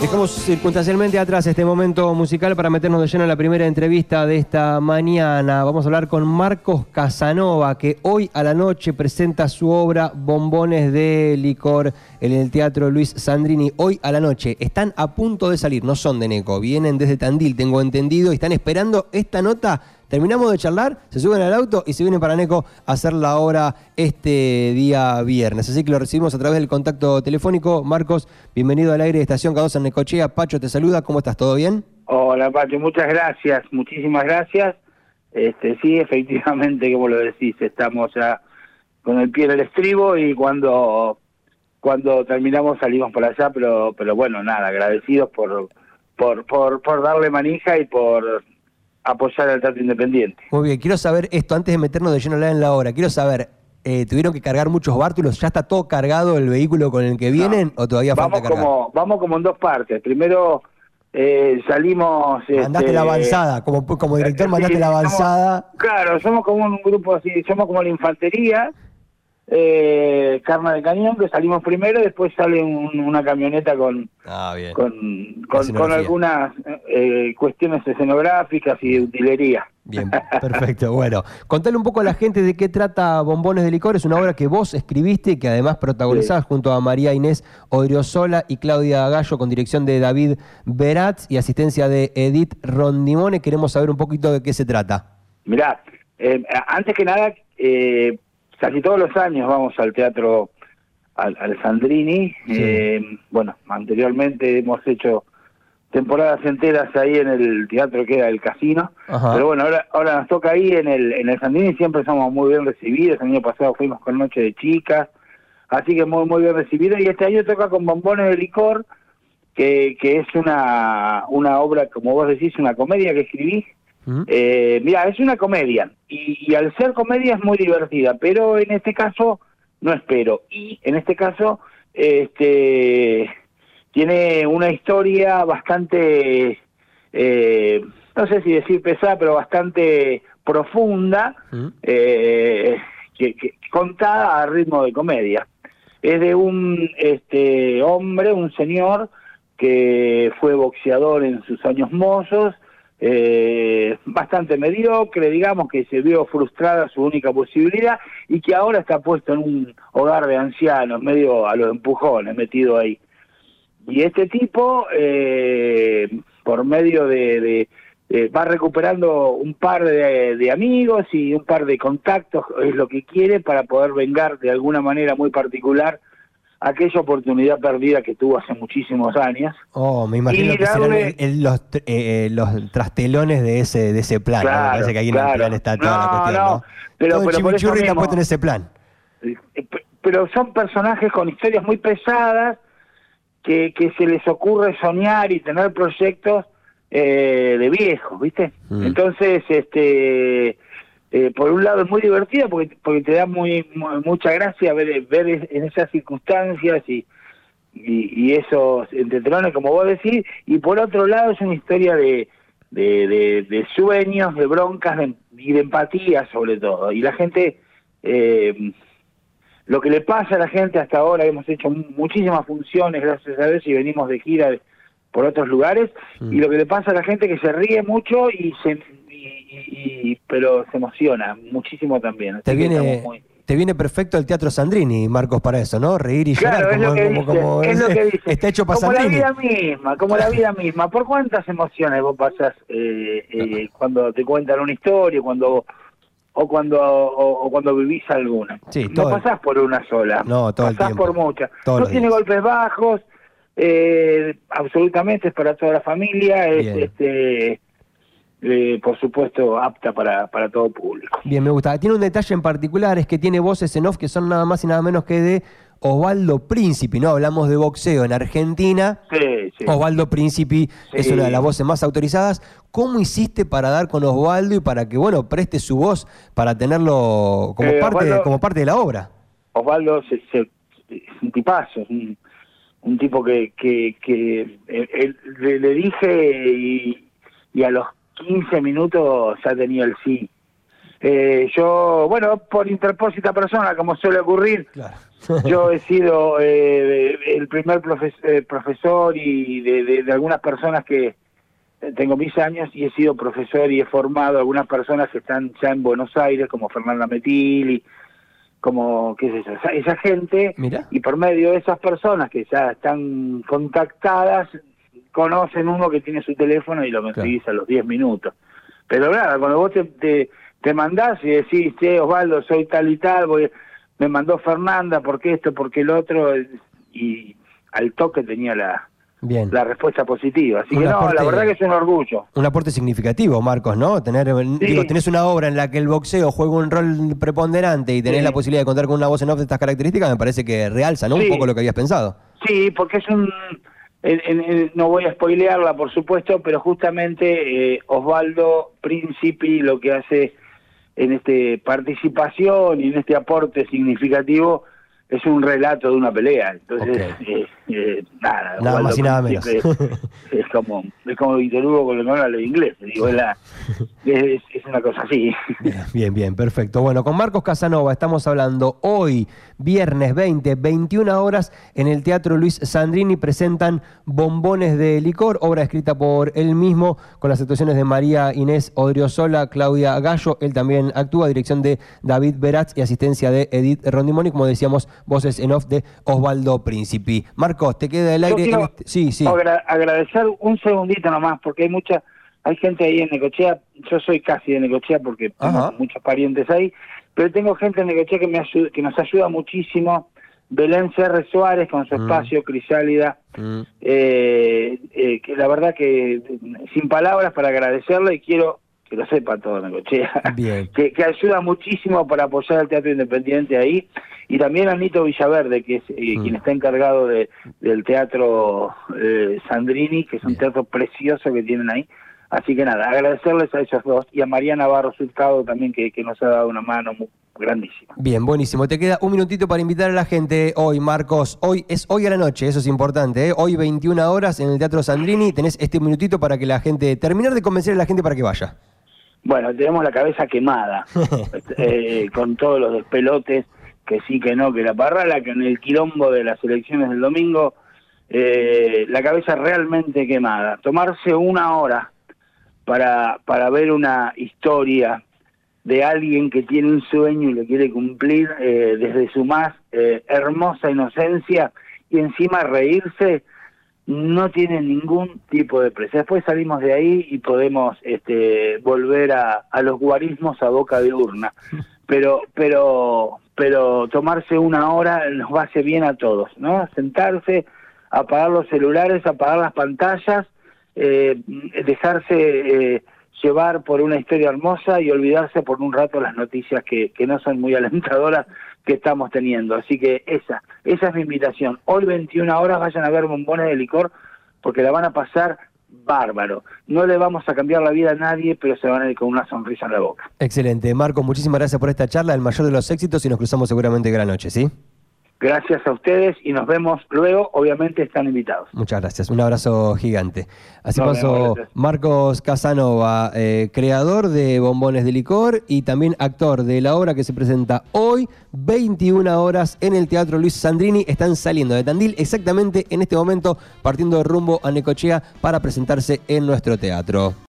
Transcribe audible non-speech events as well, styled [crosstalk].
Dejamos circunstancialmente atrás este momento musical para meternos de lleno en la primera entrevista de esta mañana. Vamos a hablar con Marcos Casanova, que hoy a la noche presenta su obra Bombones de Licor en el Teatro Luis Sandrini. Hoy a la noche están a punto de salir, no son de Neco, vienen desde Tandil, tengo entendido, y están esperando esta nota Terminamos de charlar, se suben al auto y se vienen para Neco a hacer la obra este día viernes. Así que lo recibimos a través del contacto telefónico. Marcos, bienvenido al aire de Estación Cadosa en Necochea. Pacho te saluda, ¿cómo estás? ¿Todo bien? Hola Pacho, muchas gracias, muchísimas gracias. Este, sí, [laughs] efectivamente, como lo decís, estamos ya con el pie en el estribo y cuando cuando terminamos salimos por allá, pero pero bueno, nada, agradecidos por por por, por darle manija y por apoyar al trato independiente. Muy bien, quiero saber esto, antes de meternos de lleno en la hora, quiero saber, eh, ¿tuvieron que cargar muchos bártulos? ¿Ya está todo cargado el vehículo con el que vienen o todavía vamos falta cargar? Como, vamos como en dos partes. Primero eh, salimos... Mandaste este, la avanzada, como, como director mandaste la avanzada. claro, somos como un grupo así, somos como la infantería, eh, Carna de Cañón, que salimos primero, después sale una camioneta con, ah, con, con, algunas eh, cuestiones escenográficas y de utilería. Bien, [laughs] perfecto. bueno, contale un poco a la gente de qué trata Bombones de Licor. Es una obra que vos escribiste y que además protagonizás junto a María Inés Odriozola y Claudia Gallo con dirección de David Beratz y asistencia de Edith Rondimone. Queremos saber un poquito de qué se trata. Mirá, eh, antes que nada, eh, casi todos los años vamos al teatro al, Sandrini. Eh, bueno, anteriormente hemos hecho temporadas enteras ahí en el teatro que era el casino. Pero bueno, ahora, ahora nos toca ahí en el, en el Sandrini, siempre somos muy bien recibidos. El año pasado fuimos con Noche de Chicas, así que muy, muy bien recibidos. Y este año toca con Bombones de Licor, que, que es una, una obra, como vos decís, una comedia que escribí eh, mira, es una comedia y, al ser comedia es muy divertida, pero en este caso no espero. Y en este caso este tiene una historia bastante, eh, no sé si decir pesada, pero bastante profunda, eh, que, contada a ritmo de comedia. Es de un este hombre, un señor que fue boxeador en sus años mozos, eh, bastante mediocre, digamos, que se vio frustrada su única posibilidad y que ahora está puesto en un hogar de ancianos, medio a los empujones, metido ahí. Y este tipo, eh, por medio de, va recuperando un par de, de, amigos y un par de contactos, es lo que quiere para poder vengar de alguna manera muy particular aquella oportunidad perdida que tuvo hace muchísimos años. Oh, me imagino que serán los, eh, eh, los trastelones de ese de ese plan. Claro, parece que ahí en el plan está toda la cuestión, ¿no? Pero, Todo pero por eso está puesto en ese plan. Eh, pero son personajes con historias muy pesadas que, que se les ocurre soñar y tener proyectos eh, de viejos, ¿viste? Mm. Entonces, este eh, por un lado es muy divertida porque, porque te da muy, mucha gracia ver, ver en esas circunstancias y, y, esos entretelones, como vos decís, y por otro lado es una historia de, de, de, sueños, de broncas y de empatía sobre todo. Y la gente, eh, lo que le pasa a la gente hasta ahora, hemos hecho muchísimas funciones, gracias a Dios, y venimos de gira por otros lugares, y lo que le pasa a la gente que se ríe mucho y se y, pero se emociona muchísimo también. te viene, te viene perfecto el Teatro Sandrini, Marcos, para eso, ¿no? Reír y llorar. como, es, lo que dice. Está hecho para como Sandrini. la vida misma, como la vida misma. ¿Por cuántas emociones vos pasás eh, eh, cuando te cuentan una historia, cuando o cuando o, cuando vivís alguna? Sí, no pasás por una sola. No, todo pasás el por muchas. no tiene golpes bajos. Eh, absolutamente es para toda la familia. Es, este eh, por supuesto, apta para, para todo público. Bien, me gusta. Tiene un detalle en particular, es que tiene voces en off que son nada más y nada menos que de Osvaldo Príncipe, ¿no? Hablamos de boxeo en Argentina. Sí, sí. Osvaldo Príncipe es una de las voces más autorizadas. ¿Cómo hiciste para dar con Osvaldo y para que, bueno, preste su voz para tenerlo como, eh, parte, como parte de la obra? Osvaldo es un tipazo, un, tipo que, que, que eh, le, dije y, y a los 15 minutos ya tenía el sí. Eh, yo, bueno, por interpósita persona, como suele ocurrir, Claro. yo he [laughs] sido eh, el primer profes- eh, profesor y de, de- de algunas personas que eh, tengo mis años y he sido profesor y he formado a algunas personas que están ya en Buenos Aires, como Fernanda Metilli, como, qué es eso, esa, esa gente, Mira. y por medio de esas personas que ya están contactadas, conocen uno que tiene su teléfono y lo conseguís a los 10 minutos. Pero nada, cuando vos te, te, te mandás y decís, che, Osvaldo, soy tal y tal, voy, me mandó Fernanda, ¿por qué esto, por qué el otro? Y al toque tenía la, Bien. la respuesta positiva. Así Un que no, aporte- la verdad que es un orgullo. Un aporte significativo, Marcos, ¿no? Tener, digo, tenés una obra en la que el boxeo juega un rol preponderante y tenés Sí. la posibilidad de contar con una voz en off de estas características, me parece que realza, ¿no? Sí. Un poco lo que habías pensado. Sí, porque es un... en- en- no voy a spoilearla, por supuesto, pero justamente eh, Osvaldo Príncipe lo que hace en este participación y en este aporte significativo es un relato de una pelea. Entonces, eh, eh, nada. Nada más y nada menos. Es como, es como Víctor Hugo con habla inglés. Digo, es, la- es, es una cosa así. Bien, bien, bien, perfecto. Bueno, con Marcos Casanova estamos hablando hoy, viernes 20, 21 horas, en el Teatro Luis Sandrini presentan Bombones de Licor, obra escrita por él mismo, con las actuaciones de María Inés Odriozola, Claudia Gallo, él también actúa, dirección de David Beratz y asistencia de Edith Rondimoni, como decíamos, voces en off de Osvaldo Príncipe. Marcos, te queda el aire. en este- Sí, sí. agra- agradecer un segundito nomás, porque hay mucha, hay gente ahí en Necochea, yo soy casi de Necochea porque tengo muchos parientes ahí, pero tengo gente en Necochea que, me ayuda, que nos ayuda muchísimo, Belén CR Suárez con su Mm. espacio, Crisálida, Mm, eh, eh, que la verdad que sin palabras para agradecerle y quiero que lo sepa todo Necochea, Bien. [laughs] que, que ayuda muchísimo para apoyar al teatro independiente ahí y también a Nito Villaverde que es eh, Mm. quien está encargado de, del teatro eh, Sandrini que es un Bien. teatro precioso que tienen ahí así que nada agradecerles a esos dos y a Mariana Barros Hurtado también que, que nos ha dado una mano muy grandísima Bien, buenísimo. Te queda un minutito para invitar a la gente hoy, Marcos. Hoy es hoy a la noche, eso es importante. ¿eh? Hoy 21 horas en el Teatro Sandrini. Tenés este minutito para que la gente, terminar de convencer a la gente para que vaya. Bueno, tenemos la cabeza quemada, [laughs] eh, con todos los despelotes, que sí, que no, que la parrala, que en el quilombo de las elecciones del domingo, eh, la cabeza realmente quemada. Tomarse una hora para, para ver una historia de alguien que tiene un sueño y lo quiere cumplir eh, desde su más eh, hermosa inocencia y encima reírse, no tiene ningún tipo de precio. Después salimos de ahí y podemos este, volver a, a los guarismos a boca de urna. [laughs] Pero, pero, pero tomarse una hora nos va a hacer bien a todos, ¿no? Sentarse, apagar los celulares, apagar las pantallas, eh, dejarse eh, llevar por una historia hermosa y olvidarse por un rato las noticias que, que no son muy alentadoras que estamos teniendo. Así que esa, esa es mi invitación. Hoy 21 horas vayan a ver bombones de licor porque la van a pasar bárbaro. No le vamos a cambiar la vida a nadie, pero se van a ir con una sonrisa en la boca. Excelente. Marcos, muchísimas gracias por esta charla, el mayor de los éxitos y nos cruzamos seguramente gran noche, ¿sí? Gracias a ustedes y nos vemos luego. Obviamente están invitados. Muchas gracias. Un abrazo gigante. Así Nos pasó. Marcos Casanova, eh, creador de Bombones de Licor y también actor de la obra que se presenta hoy, 21 horas en el Teatro Luis Sandrini. Están saliendo de Tandil exactamente en este momento, partiendo de rumbo a Necochea para presentarse en nuestro teatro.